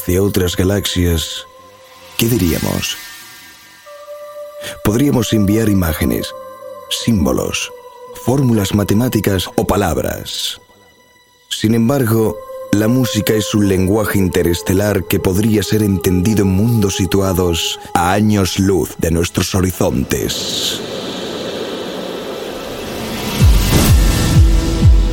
hacia otras galaxias, ¿qué diríamos? Podríamos enviar imágenes, símbolos, fórmulas matemáticas o palabras. Sin embargo, la música es un lenguaje interestelar que podría ser entendido en mundos situados a años luz de nuestros horizontes.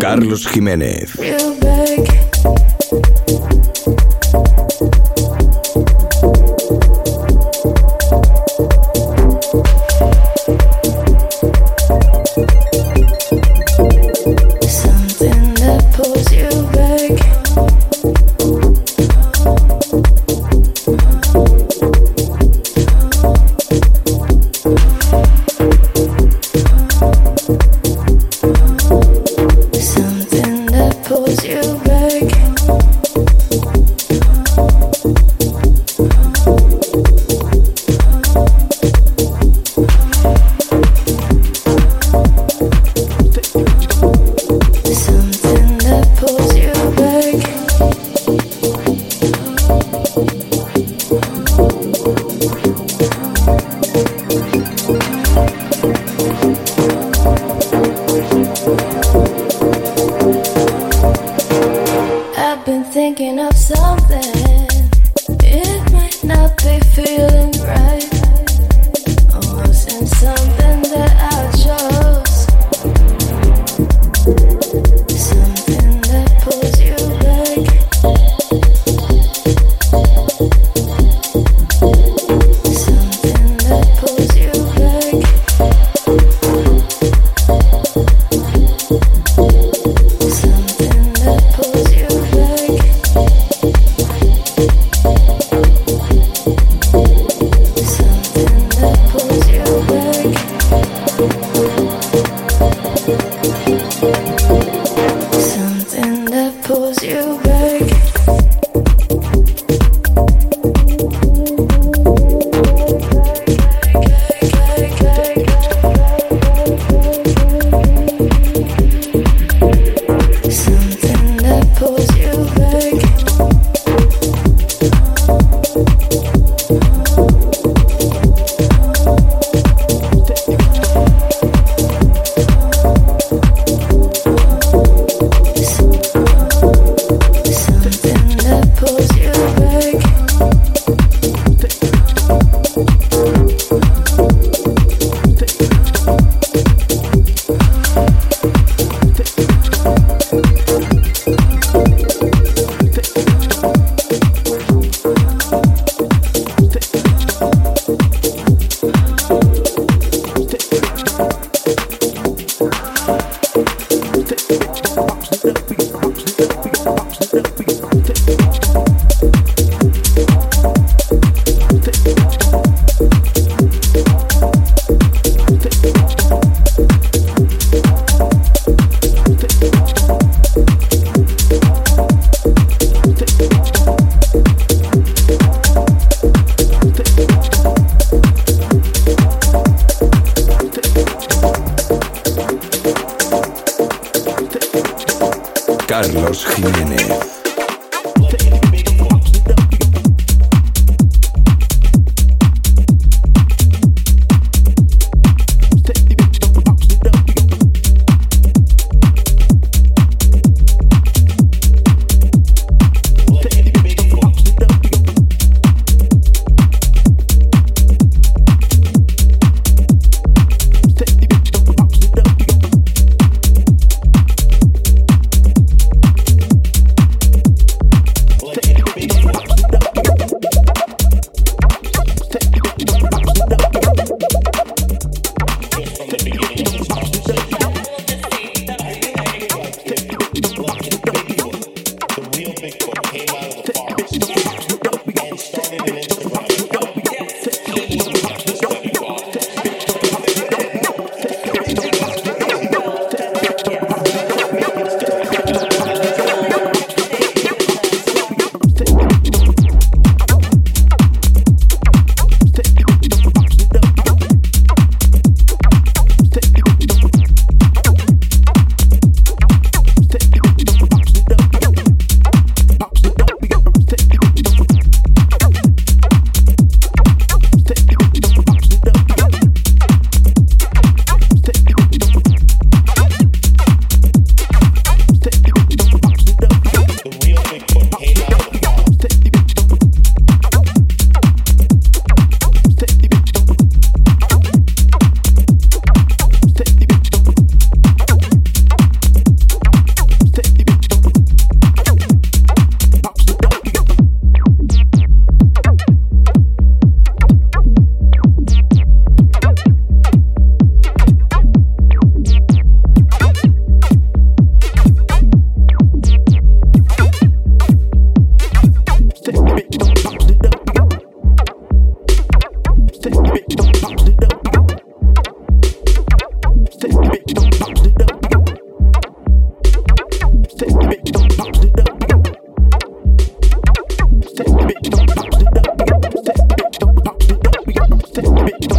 Carlos Jiménez.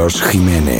Carlos Jiménez.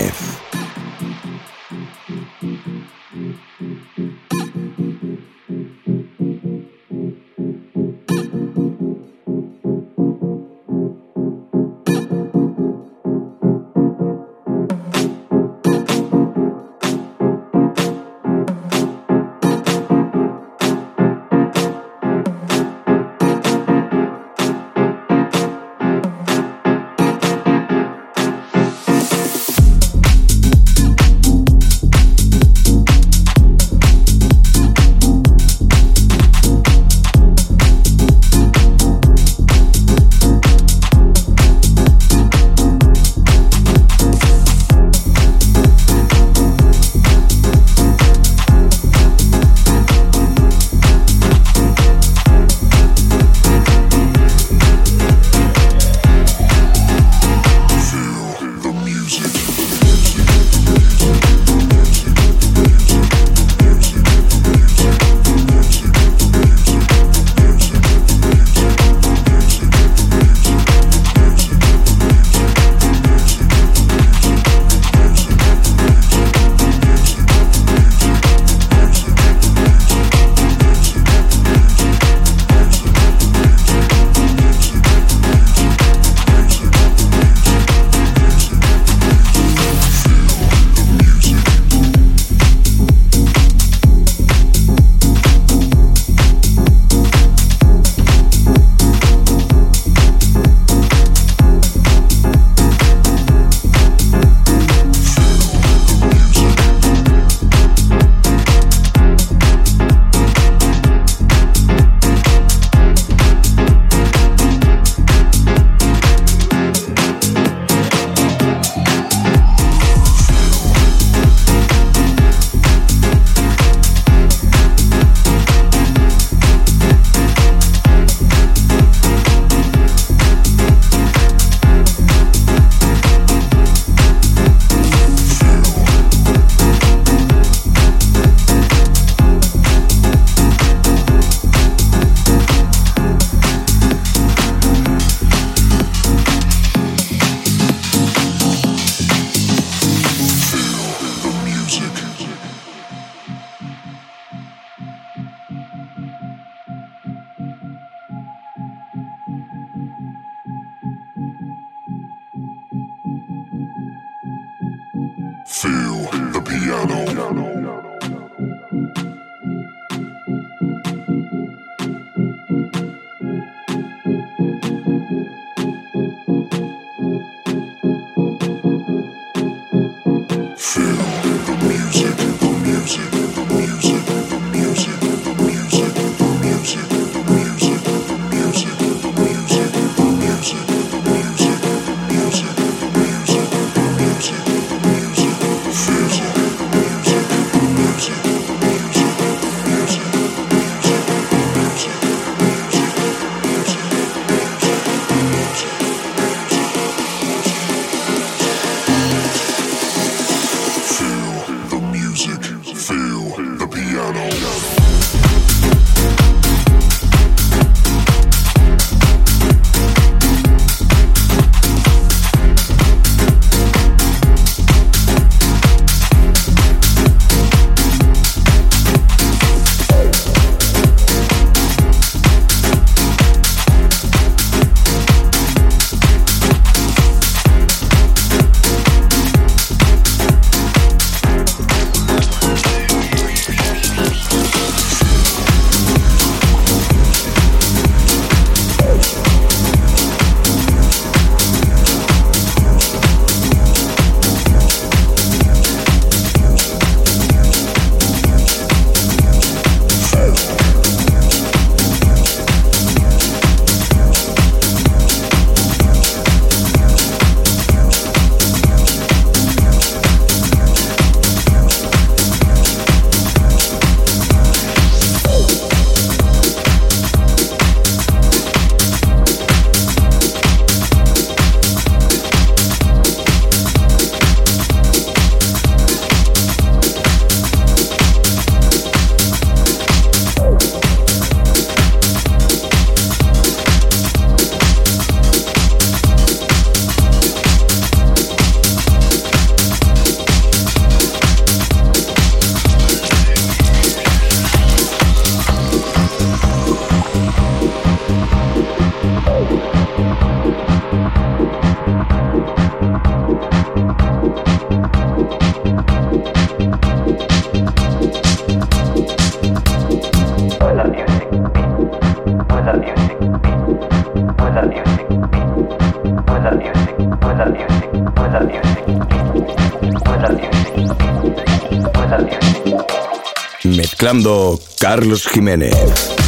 Carlos Jiménez.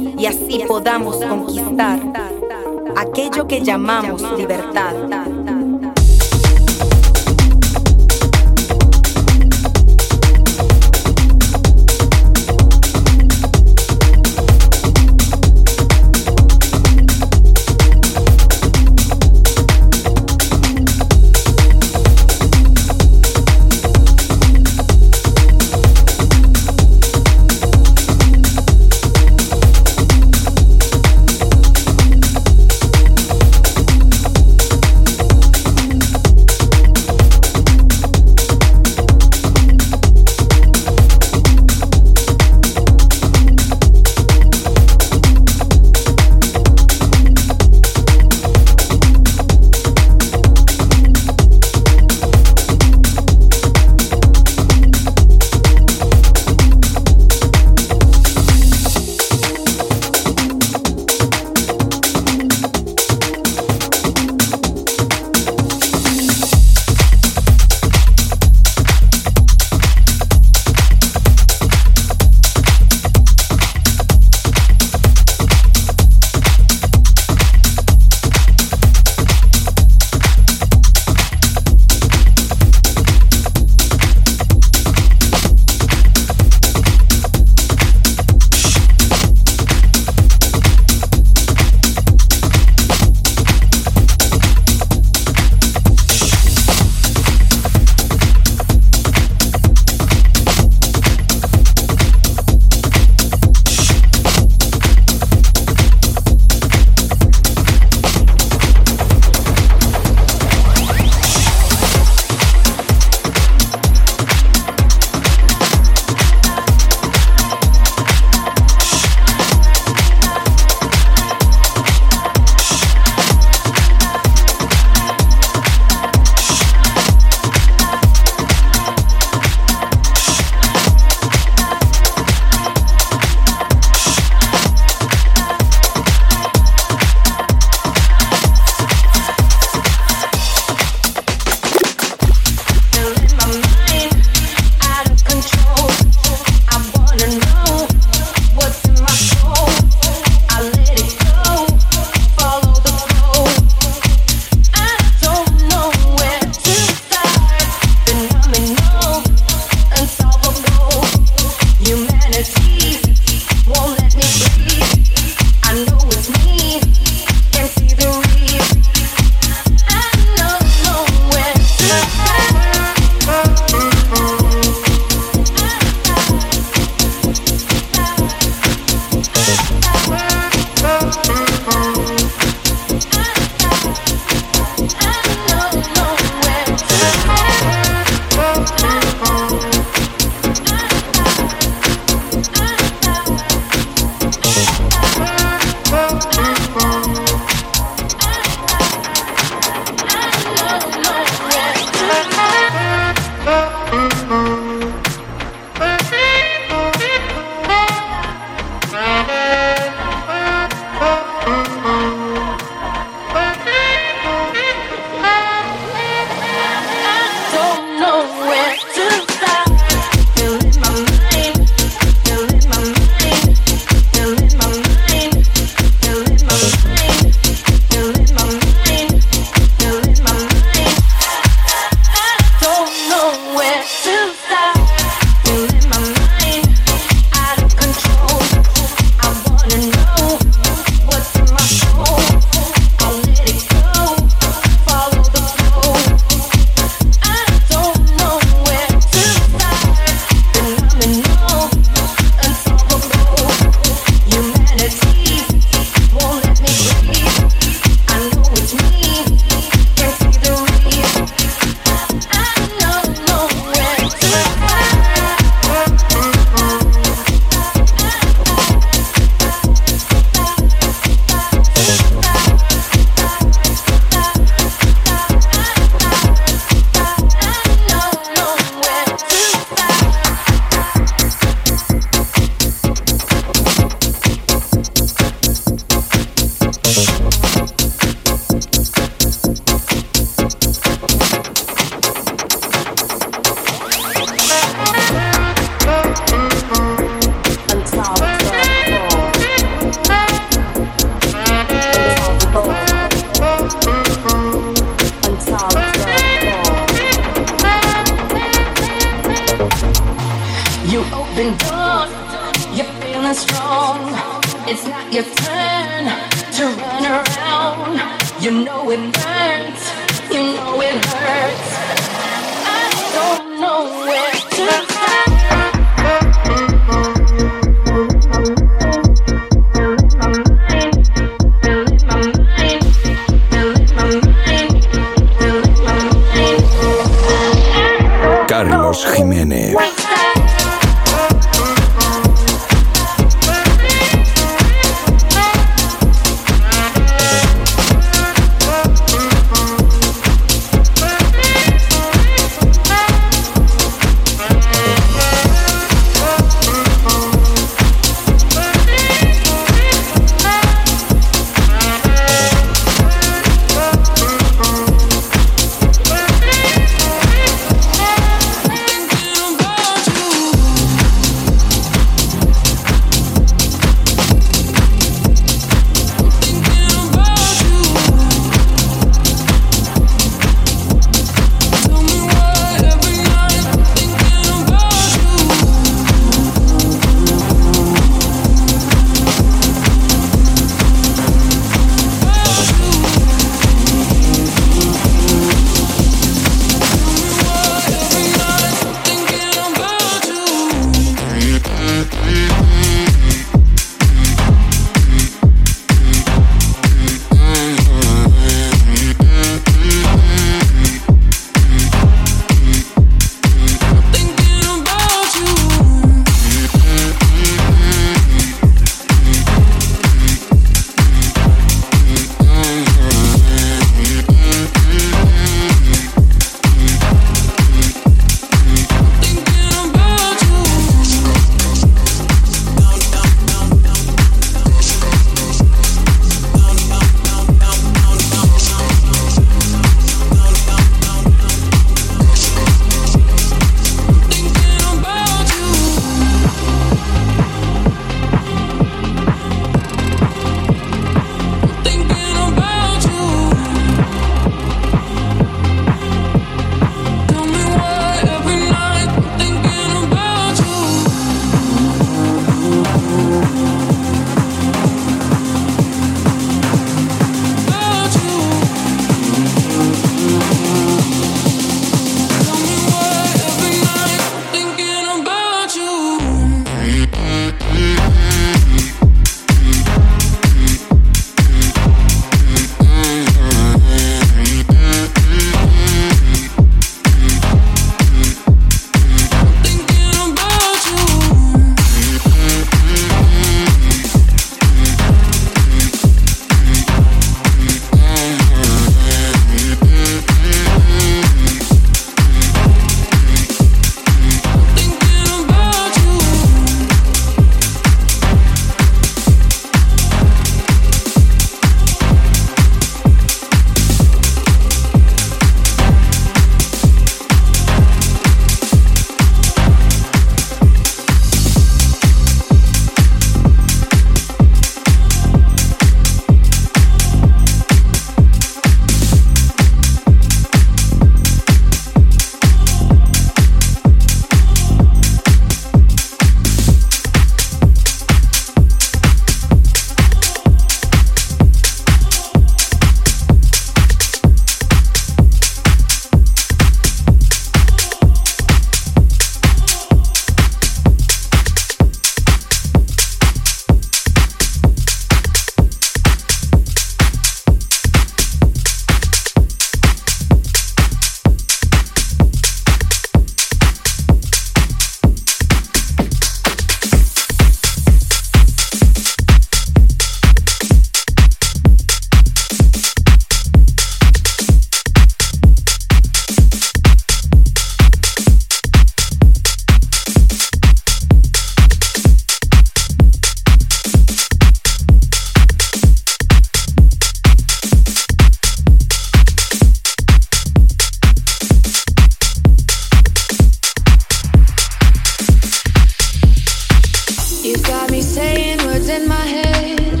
words in my head,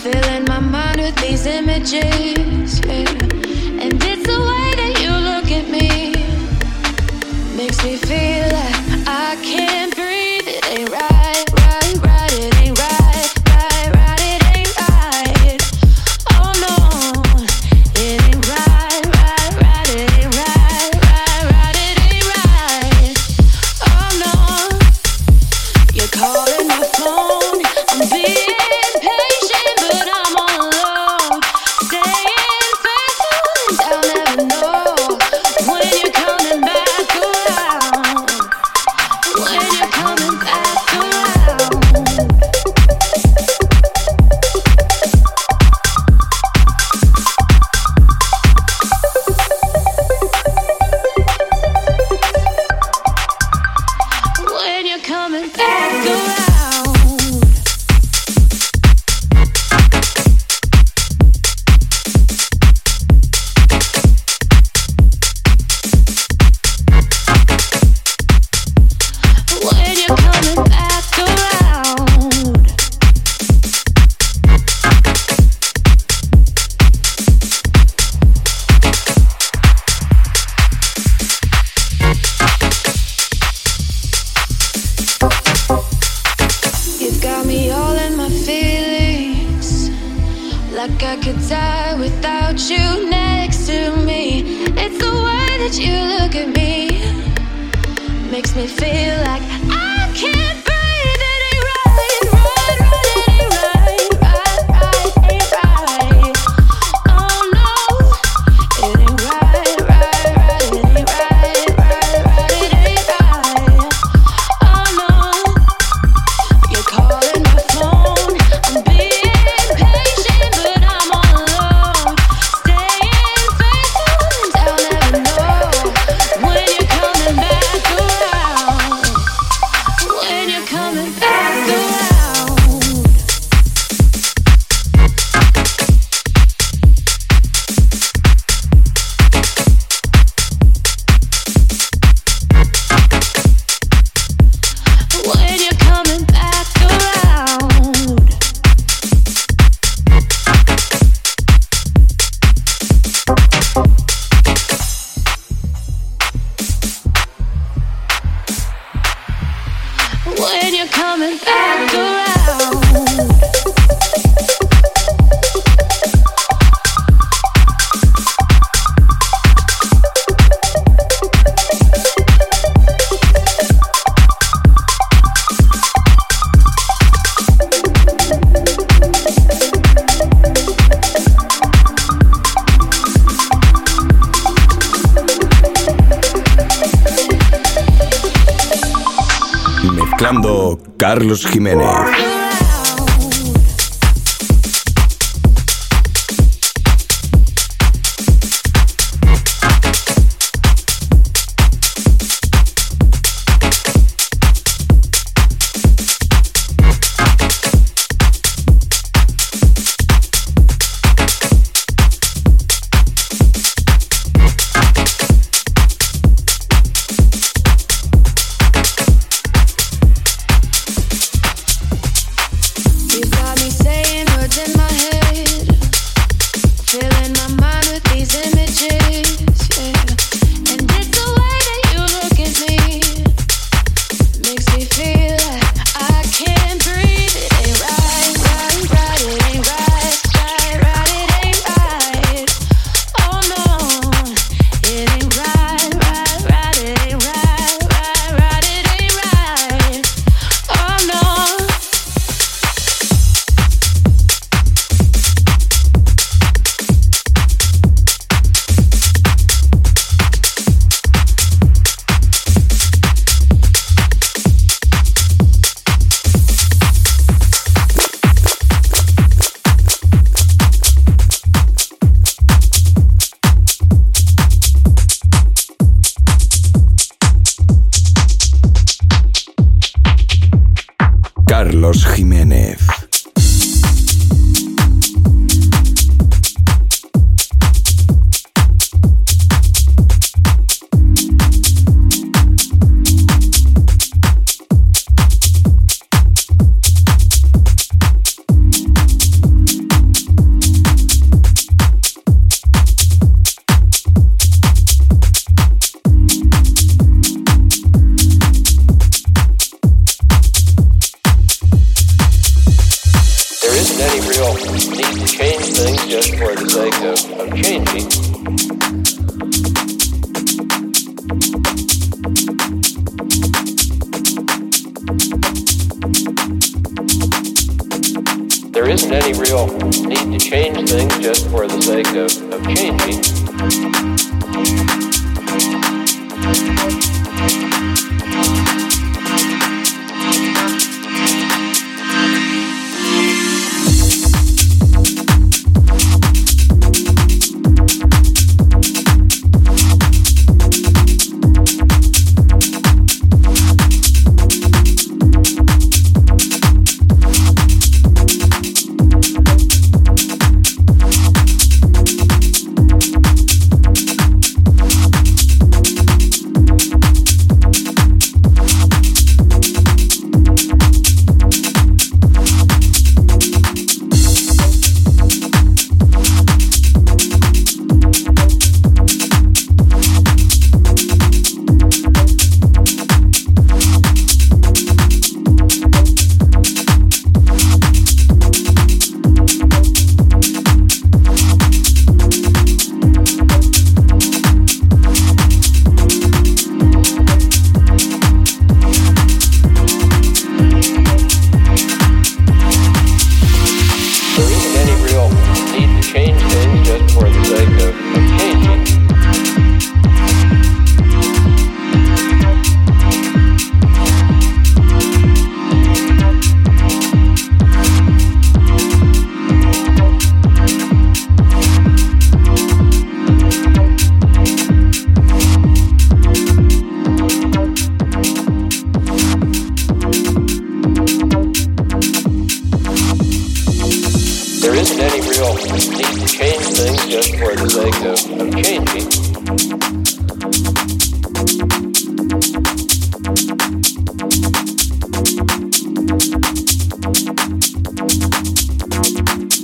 filling my mind with these images. Yeah. And it's the way that you look at me, makes me feel.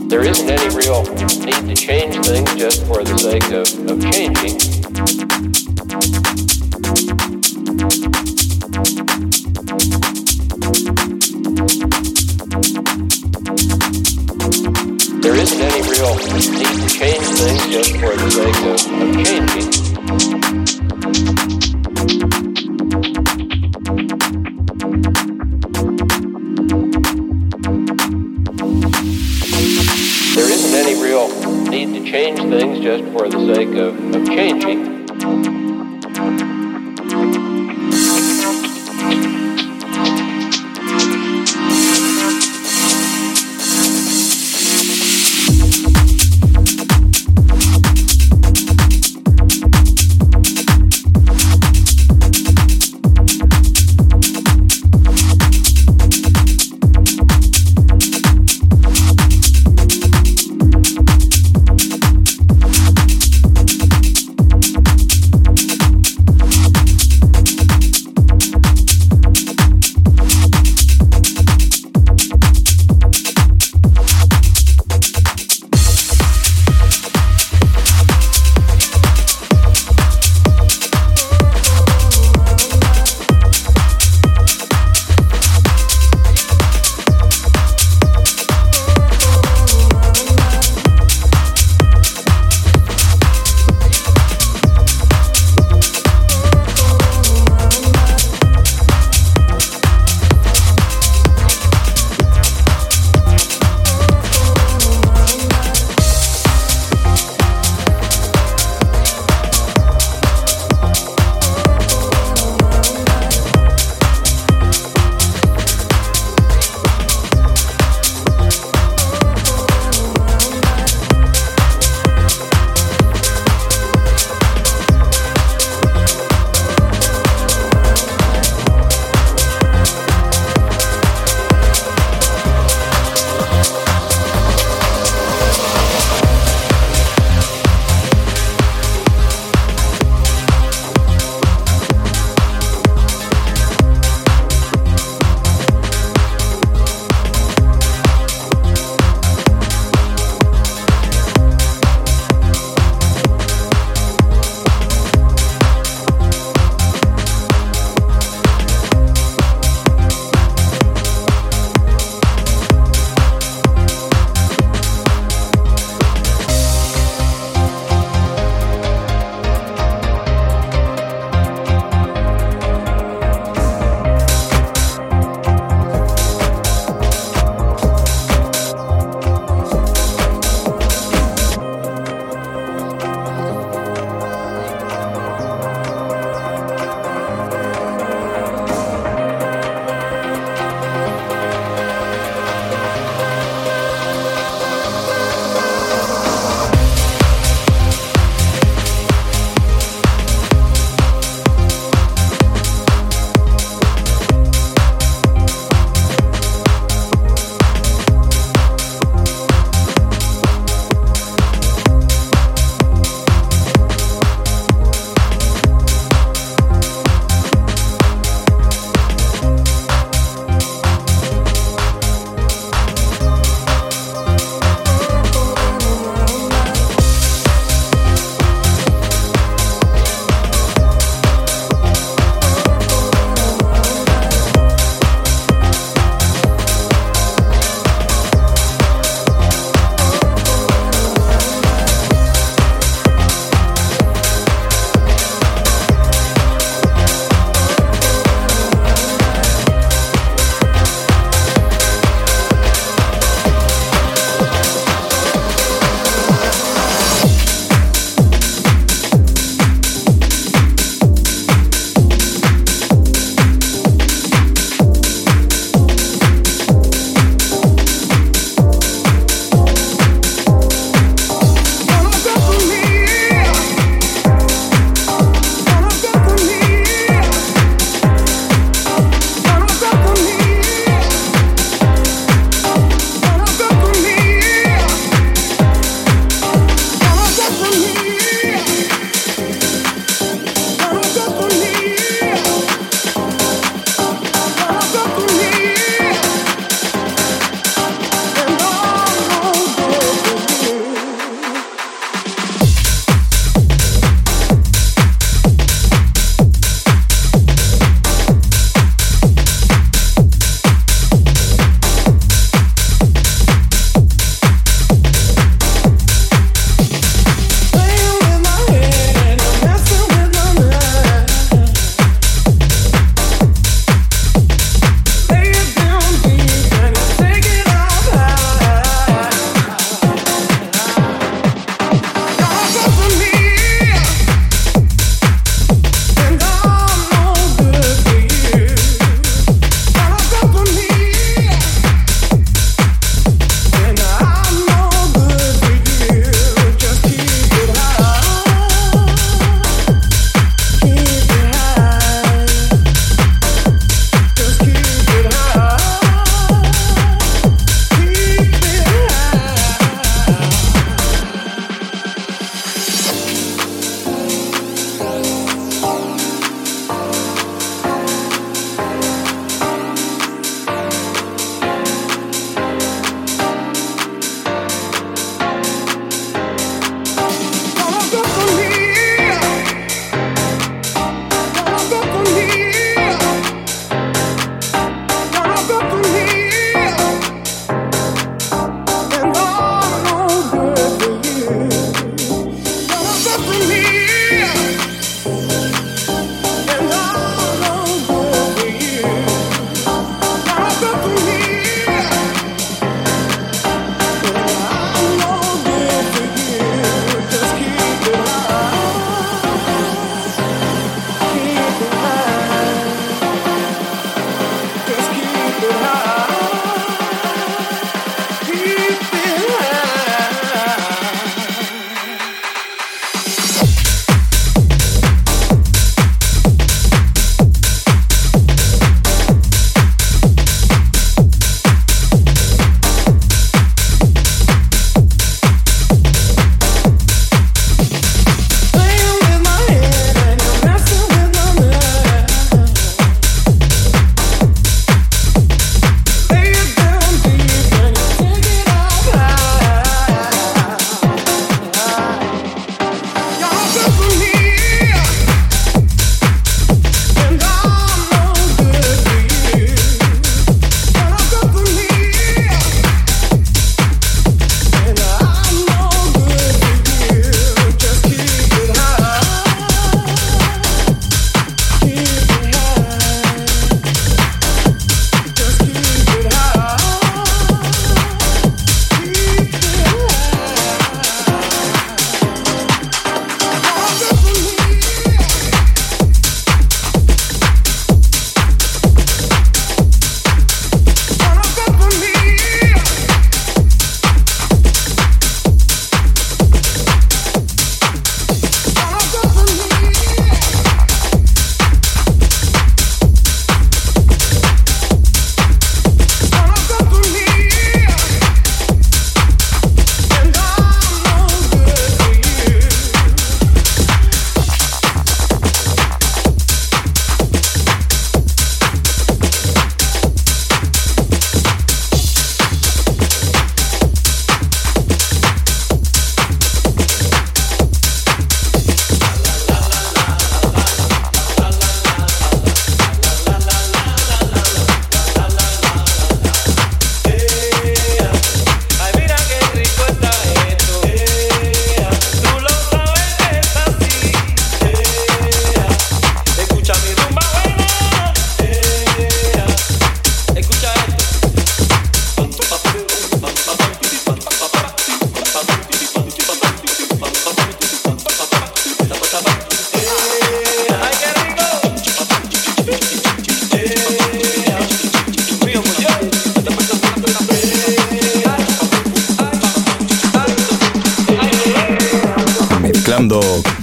There isn't any real need to change things just for the sake of, of changing. There isn't any real need to change things just for the sake of,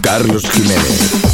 Carlos Jiménez.